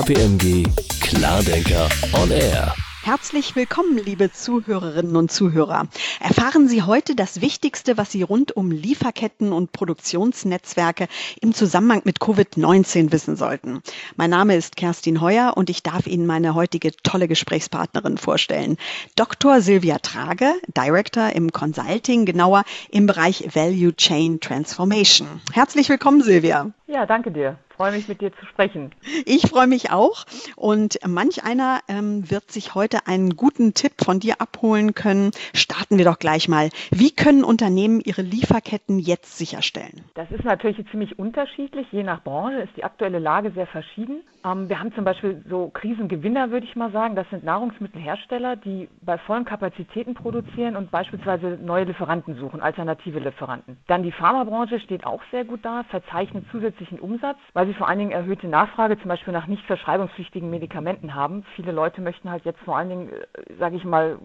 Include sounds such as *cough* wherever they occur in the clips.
KPMG Klardenker on Air. Herzlich willkommen, liebe Zuhörerinnen und Zuhörer. Erfahren Sie heute das Wichtigste, was Sie rund um Lieferketten und Produktionsnetzwerke im Zusammenhang mit Covid-19 wissen sollten. Mein Name ist Kerstin Heuer und ich darf Ihnen meine heutige tolle Gesprächspartnerin vorstellen. Dr. Silvia Trage, Director im Consulting, genauer im Bereich Value Chain Transformation. Herzlich willkommen, Silvia. Ja, danke dir freue mich, mit dir zu sprechen. Ich freue mich auch. Und manch einer ähm, wird sich heute einen guten Tipp von dir abholen können. Starten wir doch gleich mal. Wie können Unternehmen ihre Lieferketten jetzt sicherstellen? Das ist natürlich ziemlich unterschiedlich. Je nach Branche ist die aktuelle Lage sehr verschieden. Ähm, wir haben zum Beispiel so Krisengewinner, würde ich mal sagen. Das sind Nahrungsmittelhersteller, die bei vollen Kapazitäten produzieren und beispielsweise neue Lieferanten suchen, alternative Lieferanten. Dann die Pharmabranche steht auch sehr gut da, verzeichnet zusätzlichen Umsatz, weil sie vor allen Dingen erhöhte Nachfrage zum Beispiel nach nicht verschreibungspflichtigen Medikamenten haben. Viele Leute möchten halt jetzt vor allen Dingen, äh, sage ich mal,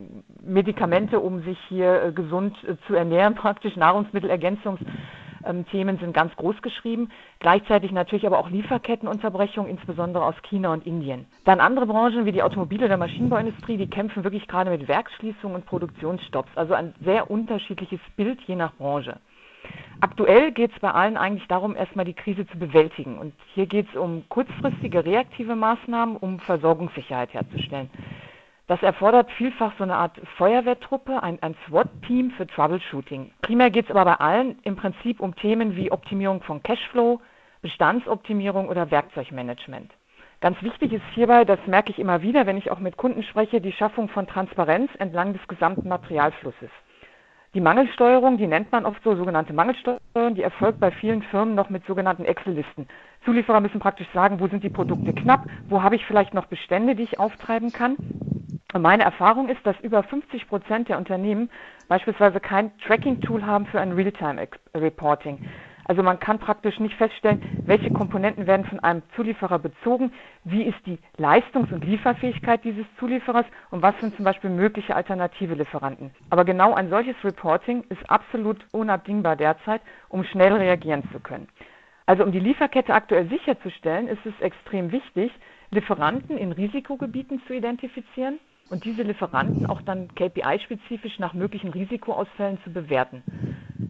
Medikamente, um sich hier äh, gesund äh, zu ernähren, *laughs* praktisch Nahrungsmittelergänzungsthemen sind ganz groß geschrieben. Gleichzeitig natürlich aber auch Lieferkettenunterbrechungen, insbesondere aus China und Indien. Dann andere Branchen wie die Automobil- oder Maschinenbauindustrie, die kämpfen wirklich gerade mit Werksschließungen und Produktionsstopps. Also ein sehr unterschiedliches Bild je nach Branche. Aktuell geht es bei allen eigentlich darum, erstmal die Krise zu bewältigen. Und hier geht es um kurzfristige reaktive Maßnahmen, um Versorgungssicherheit herzustellen. Das erfordert vielfach so eine Art Feuerwehrtruppe, ein, ein SWAT-Team für Troubleshooting. Primär geht es aber bei allen im Prinzip um Themen wie Optimierung von Cashflow, Bestandsoptimierung oder Werkzeugmanagement. Ganz wichtig ist hierbei, das merke ich immer wieder, wenn ich auch mit Kunden spreche, die Schaffung von Transparenz entlang des gesamten Materialflusses. Die Mangelsteuerung, die nennt man oft so, sogenannte Mangelsteuerung, die erfolgt bei vielen Firmen noch mit sogenannten Excel-Listen. Zulieferer müssen praktisch sagen, wo sind die Produkte knapp, wo habe ich vielleicht noch Bestände, die ich auftreiben kann. Und meine Erfahrung ist, dass über 50 Prozent der Unternehmen beispielsweise kein Tracking-Tool haben für ein Realtime-Reporting. Also man kann praktisch nicht feststellen, welche Komponenten werden von einem Zulieferer bezogen, wie ist die Leistungs- und Lieferfähigkeit dieses Zulieferers und was sind zum Beispiel mögliche alternative Lieferanten. Aber genau ein solches Reporting ist absolut unabdingbar derzeit, um schnell reagieren zu können. Also um die Lieferkette aktuell sicherzustellen, ist es extrem wichtig, Lieferanten in Risikogebieten zu identifizieren und diese Lieferanten auch dann KPI-spezifisch nach möglichen Risikoausfällen zu bewerten.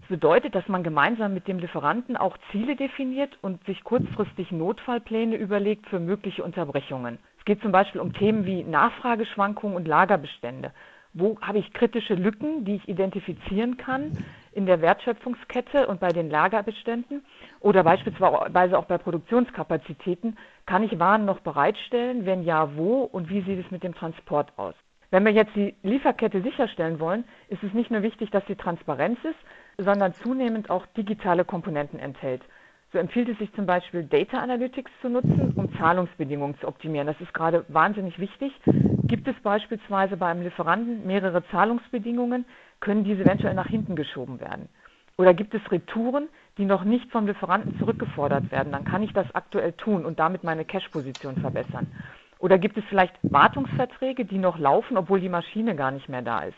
Bedeutet, dass man gemeinsam mit dem Lieferanten auch Ziele definiert und sich kurzfristig Notfallpläne überlegt für mögliche Unterbrechungen. Es geht zum Beispiel um Themen wie Nachfrageschwankungen und Lagerbestände. Wo habe ich kritische Lücken, die ich identifizieren kann in der Wertschöpfungskette und bei den Lagerbeständen? Oder beispielsweise auch bei Produktionskapazitäten. Kann ich Waren noch bereitstellen? Wenn ja, wo? Und wie sieht es mit dem Transport aus? Wenn wir jetzt die Lieferkette sicherstellen wollen, ist es nicht nur wichtig, dass sie transparent ist, sondern zunehmend auch digitale Komponenten enthält. So empfiehlt es sich zum Beispiel Data Analytics zu nutzen, um Zahlungsbedingungen zu optimieren. Das ist gerade wahnsinnig wichtig. Gibt es beispielsweise beim Lieferanten mehrere Zahlungsbedingungen, können diese eventuell nach hinten geschoben werden. Oder gibt es Retouren, die noch nicht vom Lieferanten zurückgefordert werden, dann kann ich das aktuell tun und damit meine Cash-Position verbessern. Oder gibt es vielleicht Wartungsverträge, die noch laufen, obwohl die Maschine gar nicht mehr da ist?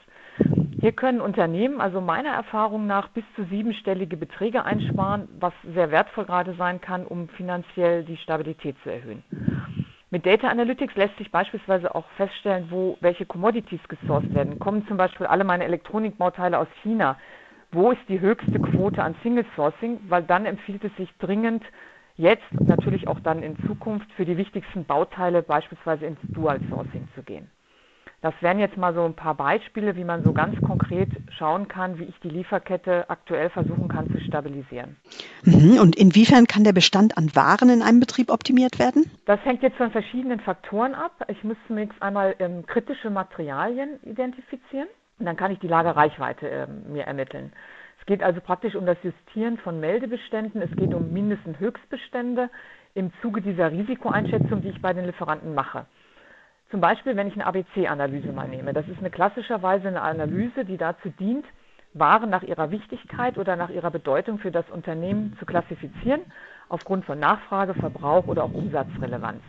Hier können Unternehmen also meiner Erfahrung nach bis zu siebenstellige Beträge einsparen, was sehr wertvoll gerade sein kann, um finanziell die Stabilität zu erhöhen. Mit Data Analytics lässt sich beispielsweise auch feststellen, wo welche Commodities gesourced werden. Kommen zum Beispiel alle meine Elektronikbauteile aus China? Wo ist die höchste Quote an Single Sourcing? Weil dann empfiehlt es sich dringend, jetzt natürlich auch dann in Zukunft für die wichtigsten Bauteile beispielsweise ins Dual Sourcing zu gehen. Das wären jetzt mal so ein paar Beispiele, wie man so ganz konkret schauen kann, wie ich die Lieferkette aktuell versuchen kann zu stabilisieren. Mhm. Und inwiefern kann der Bestand an Waren in einem Betrieb optimiert werden? Das hängt jetzt von verschiedenen Faktoren ab. Ich muss zunächst einmal ähm, kritische Materialien identifizieren und dann kann ich die Lagerreichweite äh, mir ermitteln. Es geht also praktisch um das Justieren von Meldebeständen. Es geht um Mindest- und Höchstbestände im Zuge dieser Risikoeinschätzung, die ich bei den Lieferanten mache. Zum Beispiel, wenn ich eine ABC-Analyse mal nehme. Das ist eine klassischerweise eine Analyse, die dazu dient, Waren nach ihrer Wichtigkeit oder nach ihrer Bedeutung für das Unternehmen zu klassifizieren, aufgrund von Nachfrage, Verbrauch oder auch Umsatzrelevanz.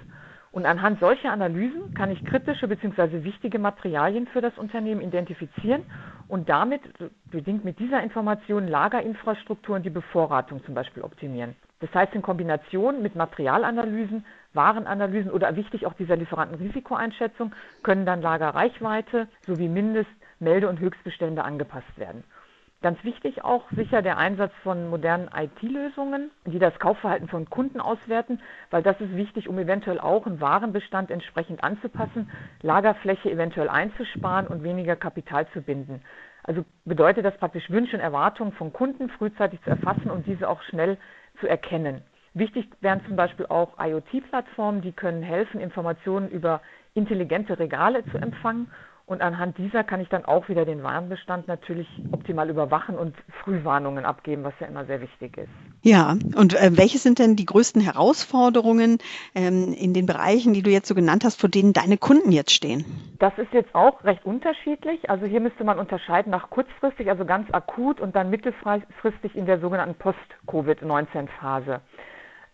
Und anhand solcher Analysen kann ich kritische bzw. wichtige Materialien für das Unternehmen identifizieren und damit, bedingt mit dieser Information, Lagerinfrastruktur und die Bevorratung zum Beispiel optimieren. Das heißt, in Kombination mit Materialanalysen Warenanalysen oder wichtig auch dieser Lieferantenrisikoeinschätzung können dann Lagerreichweite sowie Mindest-, Melde- und Höchstbestände angepasst werden. Ganz wichtig auch sicher der Einsatz von modernen IT-Lösungen, die das Kaufverhalten von Kunden auswerten, weil das ist wichtig, um eventuell auch einen Warenbestand entsprechend anzupassen, Lagerfläche eventuell einzusparen und weniger Kapital zu binden. Also bedeutet das praktisch Wünsche und Erwartungen von Kunden frühzeitig zu erfassen und diese auch schnell zu erkennen. Wichtig wären zum Beispiel auch IoT-Plattformen, die können helfen, Informationen über intelligente Regale zu empfangen und anhand dieser kann ich dann auch wieder den Warenbestand natürlich optimal überwachen und Frühwarnungen abgeben, was ja immer sehr wichtig ist. Ja, und äh, welche sind denn die größten Herausforderungen ähm, in den Bereichen, die du jetzt so genannt hast, vor denen deine Kunden jetzt stehen? Das ist jetzt auch recht unterschiedlich. Also hier müsste man unterscheiden nach kurzfristig, also ganz akut und dann mittelfristig in der sogenannten Post-Covid-19-Phase.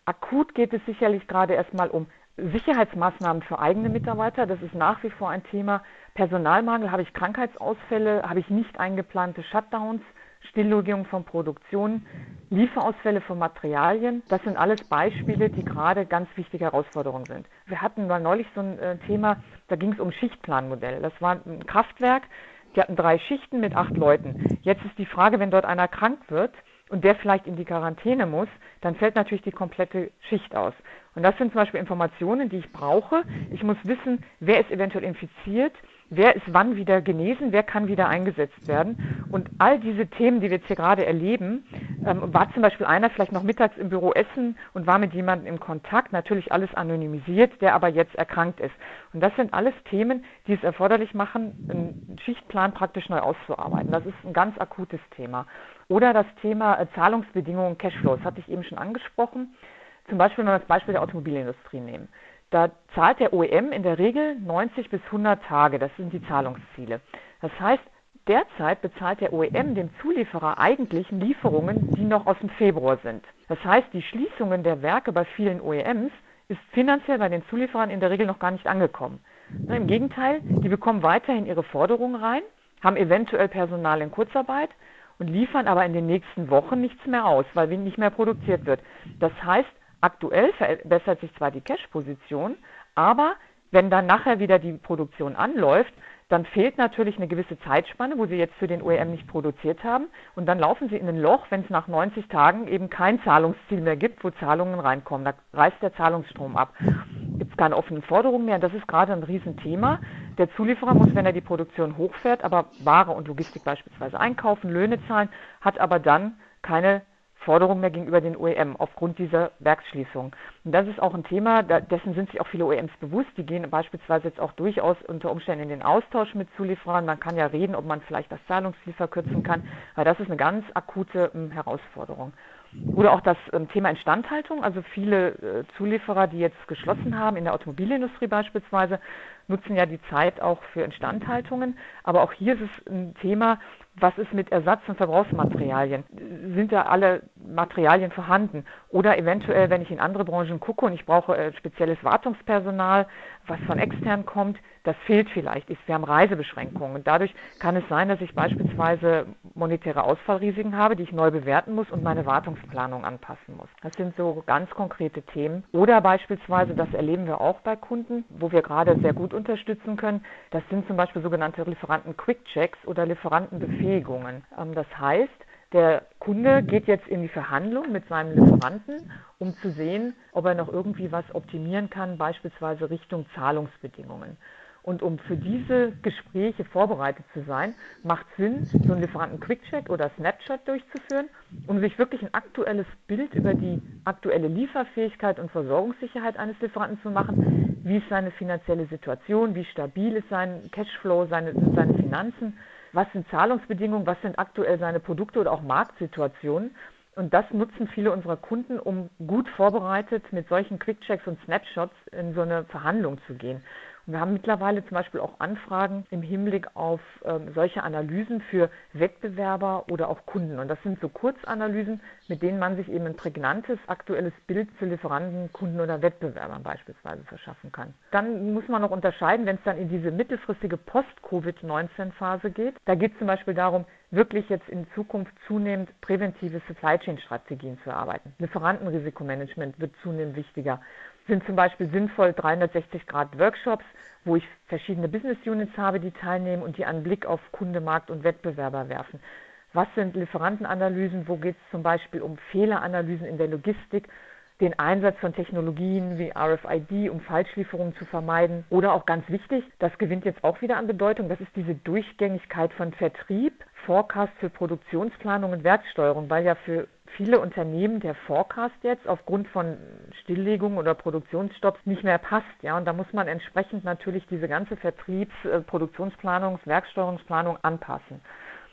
Akut geht es sicherlich gerade erstmal um Sicherheitsmaßnahmen für eigene Mitarbeiter. Das ist nach wie vor ein Thema. Personalmangel, habe ich Krankheitsausfälle, habe ich nicht eingeplante Shutdowns, Stilllegung von Produktionen, Lieferausfälle von Materialien. Das sind alles Beispiele, die gerade ganz wichtige Herausforderungen sind. Wir hatten mal neulich so ein äh, Thema, da ging es um Schichtplanmodell. Das war ein Kraftwerk, die hatten drei Schichten mit acht Leuten. Jetzt ist die Frage, wenn dort einer krank wird, und der vielleicht in die Quarantäne muss, dann fällt natürlich die komplette Schicht aus. Und das sind zum Beispiel Informationen, die ich brauche. Ich muss wissen, wer ist eventuell infiziert, wer ist wann wieder genesen, wer kann wieder eingesetzt werden. Und all diese Themen, die wir jetzt hier gerade erleben, ähm, war zum Beispiel einer vielleicht noch mittags im Büro essen und war mit jemandem im Kontakt, natürlich alles anonymisiert, der aber jetzt erkrankt ist. Und das sind alles Themen, die es erforderlich machen, einen Schichtplan praktisch neu auszuarbeiten. Das ist ein ganz akutes Thema. Oder das Thema äh, Zahlungsbedingungen, Cashflows, hatte ich eben schon angesprochen. Zum Beispiel, wenn wir das Beispiel der Automobilindustrie nehmen. Da zahlt der OEM in der Regel 90 bis 100 Tage. Das sind die Zahlungsziele. Das heißt, derzeit bezahlt der OEM dem Zulieferer eigentlich Lieferungen, die noch aus dem Februar sind. Das heißt, die Schließungen der Werke bei vielen OEMs ist finanziell bei den Zulieferern in der Regel noch gar nicht angekommen. Im Gegenteil, die bekommen weiterhin ihre Forderungen rein, haben eventuell Personal in Kurzarbeit und liefern aber in den nächsten Wochen nichts mehr aus, weil nicht mehr produziert wird. Das heißt, Aktuell verbessert sich zwar die Cash-Position, aber wenn dann nachher wieder die Produktion anläuft, dann fehlt natürlich eine gewisse Zeitspanne, wo sie jetzt für den OEM nicht produziert haben. Und dann laufen sie in ein Loch, wenn es nach 90 Tagen eben kein Zahlungsziel mehr gibt, wo Zahlungen reinkommen. Da reißt der Zahlungsstrom ab. Gibt es keine offenen Forderungen mehr. Das ist gerade ein Riesenthema. Der Zulieferer muss, wenn er die Produktion hochfährt, aber Ware und Logistik beispielsweise einkaufen, Löhne zahlen, hat aber dann keine Forderungen mehr gegenüber den OEM aufgrund dieser Werksschließung. Und das ist auch ein Thema, dessen sind sich auch viele OEMs bewusst. Die gehen beispielsweise jetzt auch durchaus unter Umständen in den Austausch mit Zulieferern. Man kann ja ziel ob man vielleicht das Zahlungsziel verkürzen kann, weil das ist eine ganz akute ähm, Herausforderung. Oder auch das ähm, Thema Instandhaltung. Also viele äh, Zulieferer, die jetzt geschlossen haben, in der Automobilindustrie beispielsweise, nutzen ja die Zeit auch für Instandhaltungen. Aber auch hier ist es ein Thema, was ist mit Ersatz- und Verbrauchsmaterialien? Sind da alle Materialien vorhanden? Oder eventuell, wenn ich in andere Branchen gucke und ich brauche äh, spezielles Wartungspersonal, was von extern kommt, das fehlt vielleicht. Wir haben Reisebeschränkungen und dadurch kann es sein, dass ich beispielsweise monetäre Ausfallrisiken habe, die ich neu bewerten muss und meine Wartungsplanung anpassen muss. Das sind so ganz konkrete Themen. Oder beispielsweise, das erleben wir auch bei Kunden, wo wir gerade sehr gut unterstützen können, das sind zum Beispiel sogenannte Lieferanten-Quick-Checks oder Lieferantenbefähigungen. Ähm, das heißt, der Kunde geht jetzt in die Verhandlung mit seinem Lieferanten, um zu sehen, ob er noch irgendwie was optimieren kann, beispielsweise Richtung Zahlungsbedingungen. Und um für diese Gespräche vorbereitet zu sein, macht Sinn, so einen Lieferanten-Quick-Check oder Snapshot durchzuführen, um sich wirklich ein aktuelles Bild über die aktuelle Lieferfähigkeit und Versorgungssicherheit eines Lieferanten zu machen. Wie ist seine finanzielle Situation? Wie stabil ist sein Cashflow, seine, sind seine Finanzen? Was sind Zahlungsbedingungen? Was sind aktuell seine Produkte oder auch Marktsituationen? Und das nutzen viele unserer Kunden, um gut vorbereitet mit solchen Quick-Checks und Snapshots in so eine Verhandlung zu gehen. Wir haben mittlerweile zum Beispiel auch Anfragen im Hinblick auf ähm, solche Analysen für Wettbewerber oder auch Kunden. Und das sind so Kurzanalysen, mit denen man sich eben ein prägnantes, aktuelles Bild zu Lieferanten, Kunden oder Wettbewerbern beispielsweise verschaffen kann. Dann muss man noch unterscheiden, wenn es dann in diese mittelfristige Post-Covid-19-Phase geht. Da geht es zum Beispiel darum, wirklich jetzt in Zukunft zunehmend präventive Supply Chain Strategien zu erarbeiten. Lieferantenrisikomanagement wird zunehmend wichtiger. Sind zum Beispiel sinnvoll 360-Grad-Workshops, wo ich verschiedene Business Units habe, die teilnehmen und die einen Blick auf Kunde, Markt und Wettbewerber werfen. Was sind Lieferantenanalysen? Wo geht es zum Beispiel um Fehleranalysen in der Logistik? Den Einsatz von Technologien wie RFID, um Falschlieferungen zu vermeiden. Oder auch ganz wichtig, das gewinnt jetzt auch wieder an Bedeutung, das ist diese Durchgängigkeit von Vertrieb, Forecast für Produktionsplanung und Wertsteuerung, weil ja für viele Unternehmen der Forecast jetzt aufgrund von Stilllegungen oder Produktionsstopps nicht mehr passt. Ja, und da muss man entsprechend natürlich diese ganze Vertriebs-, äh, Produktionsplanung, Werksteuerungsplanung anpassen.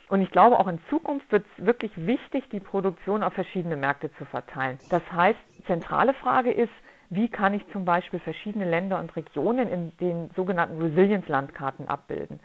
Und ich glaube, auch in Zukunft wird es wirklich wichtig, die Produktion auf verschiedene Märkte zu verteilen. Das heißt, zentrale Frage ist, wie kann ich zum Beispiel verschiedene Länder und Regionen in den sogenannten Resilience-Landkarten abbilden.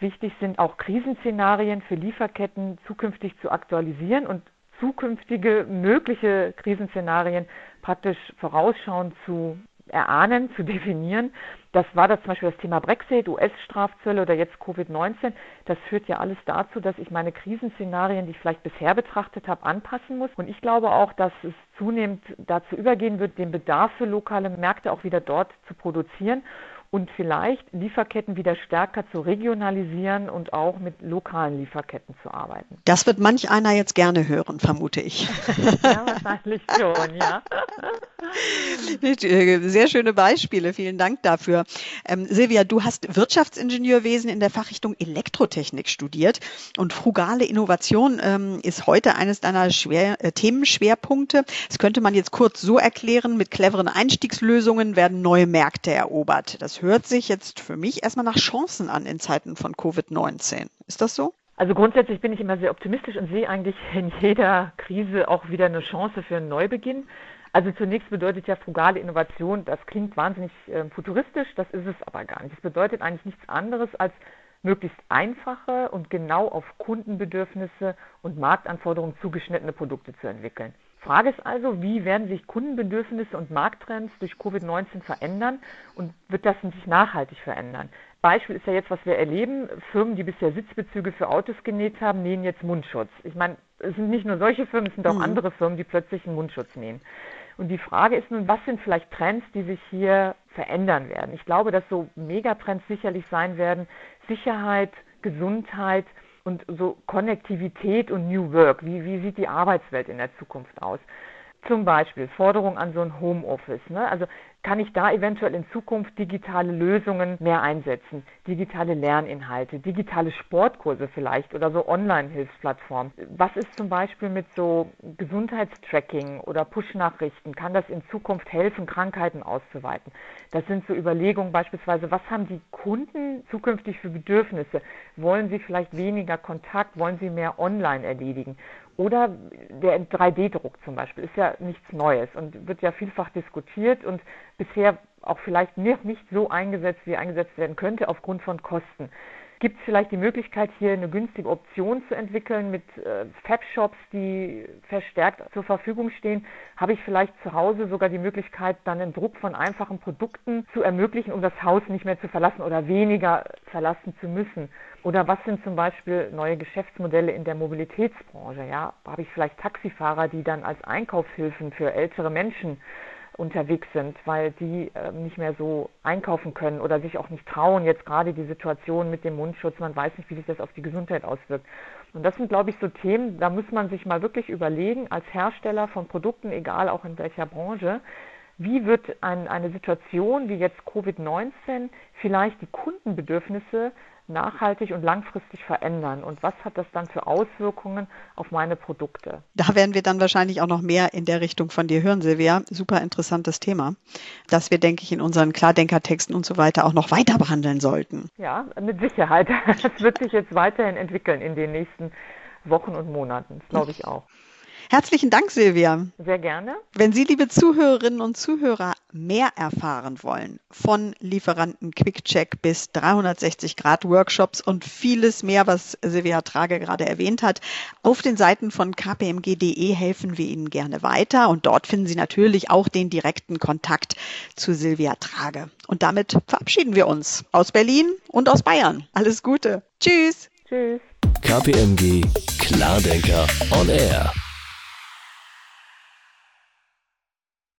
Wichtig sind auch Krisenszenarien für Lieferketten zukünftig zu aktualisieren und zukünftige mögliche Krisenszenarien praktisch vorausschauend zu erahnen, zu definieren. Das war das zum Beispiel das Thema Brexit, US-Strafzölle oder jetzt Covid-19. Das führt ja alles dazu, dass ich meine Krisenszenarien, die ich vielleicht bisher betrachtet habe, anpassen muss. Und ich glaube auch, dass es zunehmend dazu übergehen wird, den Bedarf für lokale Märkte auch wieder dort zu produzieren und vielleicht Lieferketten wieder stärker zu regionalisieren und auch mit lokalen Lieferketten zu arbeiten. Das wird manch einer jetzt gerne hören, vermute ich. *laughs* ja, wahrscheinlich schon, ja. *laughs* Äh, sehr schöne Beispiele, vielen Dank dafür. Ähm, Silvia, du hast Wirtschaftsingenieurwesen in der Fachrichtung Elektrotechnik studiert und frugale Innovation ähm, ist heute eines deiner Schwer äh, Themenschwerpunkte. Das könnte man jetzt kurz so erklären, mit cleveren Einstiegslösungen werden neue Märkte erobert. Das hört sich jetzt für mich erstmal nach Chancen an in Zeiten von Covid-19. Ist das so? Also grundsätzlich bin ich immer sehr optimistisch und sehe eigentlich in jeder Krise auch wieder eine Chance für einen Neubeginn. Also zunächst bedeutet ja frugale Innovation, das klingt wahnsinnig äh, futuristisch, das ist es aber gar nicht. Es bedeutet eigentlich nichts anderes als möglichst einfache und genau auf Kundenbedürfnisse und Marktanforderungen zugeschnittene Produkte zu entwickeln. Frage ist also, wie werden sich Kundenbedürfnisse und Markttrends durch Covid-19 verändern und wird das sich nachhaltig verändern? Beispiel ist ja jetzt, was wir erleben. Firmen, die bisher Sitzbezüge für Autos genäht haben, nähen jetzt Mundschutz. Ich meine, es sind nicht nur solche Firmen, es sind auch mhm. andere Firmen, die plötzlich einen Mundschutz nähen. Und die Frage ist nun, was sind vielleicht Trends, die sich hier verändern werden? Ich glaube, dass so Megatrends sicherlich sein werden, Sicherheit, Gesundheit, und so Konnektivität und New Work. Wie, wie sieht die Arbeitswelt in der Zukunft aus? Zum Beispiel Forderung an so ein Homeoffice. Ne? Also kann ich da eventuell in Zukunft digitale Lösungen mehr einsetzen? Digitale Lerninhalte, digitale Sportkurse vielleicht oder so Online-Hilfsplattformen. Was ist zum Beispiel mit so Gesundheitstracking oder Push-Nachrichten? Kann das in Zukunft helfen, Krankheiten auszuweiten? Das sind so Überlegungen beispielsweise, was haben die Kunden zukünftig für Bedürfnisse? Wollen sie vielleicht weniger Kontakt? Wollen sie mehr online erledigen? Oder der 3D-Druck zum Beispiel ist ja nichts Neues und wird ja vielfach diskutiert und bisher auch vielleicht nicht, nicht so eingesetzt, wie eingesetzt werden könnte aufgrund von Kosten. Gibt es vielleicht die Möglichkeit, hier eine günstige Option zu entwickeln mit äh, Fab-Shops, die verstärkt zur Verfügung stehen? Habe ich vielleicht zu Hause sogar die Möglichkeit, dann den Druck von einfachen Produkten zu ermöglichen, um das Haus nicht mehr zu verlassen oder weniger verlassen zu müssen? Oder was sind zum Beispiel neue Geschäftsmodelle in der Mobilitätsbranche? Ja, habe ich vielleicht Taxifahrer, die dann als Einkaufshilfen für ältere Menschen unterwegs sind, weil die äh, nicht mehr so einkaufen können oder sich auch nicht trauen. Jetzt gerade die Situation mit dem Mundschutz, man weiß nicht, wie sich das auf die Gesundheit auswirkt. Und das sind, glaube ich, so Themen, da muss man sich mal wirklich überlegen, als Hersteller von Produkten, egal auch in welcher Branche, wie wird ein, eine Situation wie jetzt Covid-19 vielleicht die Kundenbedürfnisse nachhaltig und langfristig verändern und was hat das dann für Auswirkungen auf meine Produkte? Da werden wir dann wahrscheinlich auch noch mehr in der Richtung von dir hören, Silvia. Super interessantes Thema, das wir, denke ich, in unseren Klardenkertexten und so weiter auch noch weiter behandeln sollten. Ja, mit Sicherheit. *laughs* Das wird sich jetzt weiterhin entwickeln in den nächsten Wochen und Monaten, das glaube ich auch. Herzlichen Dank, Silvia. Sehr gerne. Wenn Sie, liebe Zuhörerinnen und Zuhörer, mehr erfahren wollen von Lieferanten Quickcheck bis 360 Grad Workshops und vieles mehr, was Silvia Trage gerade erwähnt hat, auf den Seiten von kpmg.de helfen wir Ihnen gerne weiter und dort finden Sie natürlich auch den direkten Kontakt zu Silvia Trage. Und damit verabschieden wir uns aus Berlin und aus Bayern. Alles Gute. Tschüss. Tschüss. KPMG Klardenker on Air.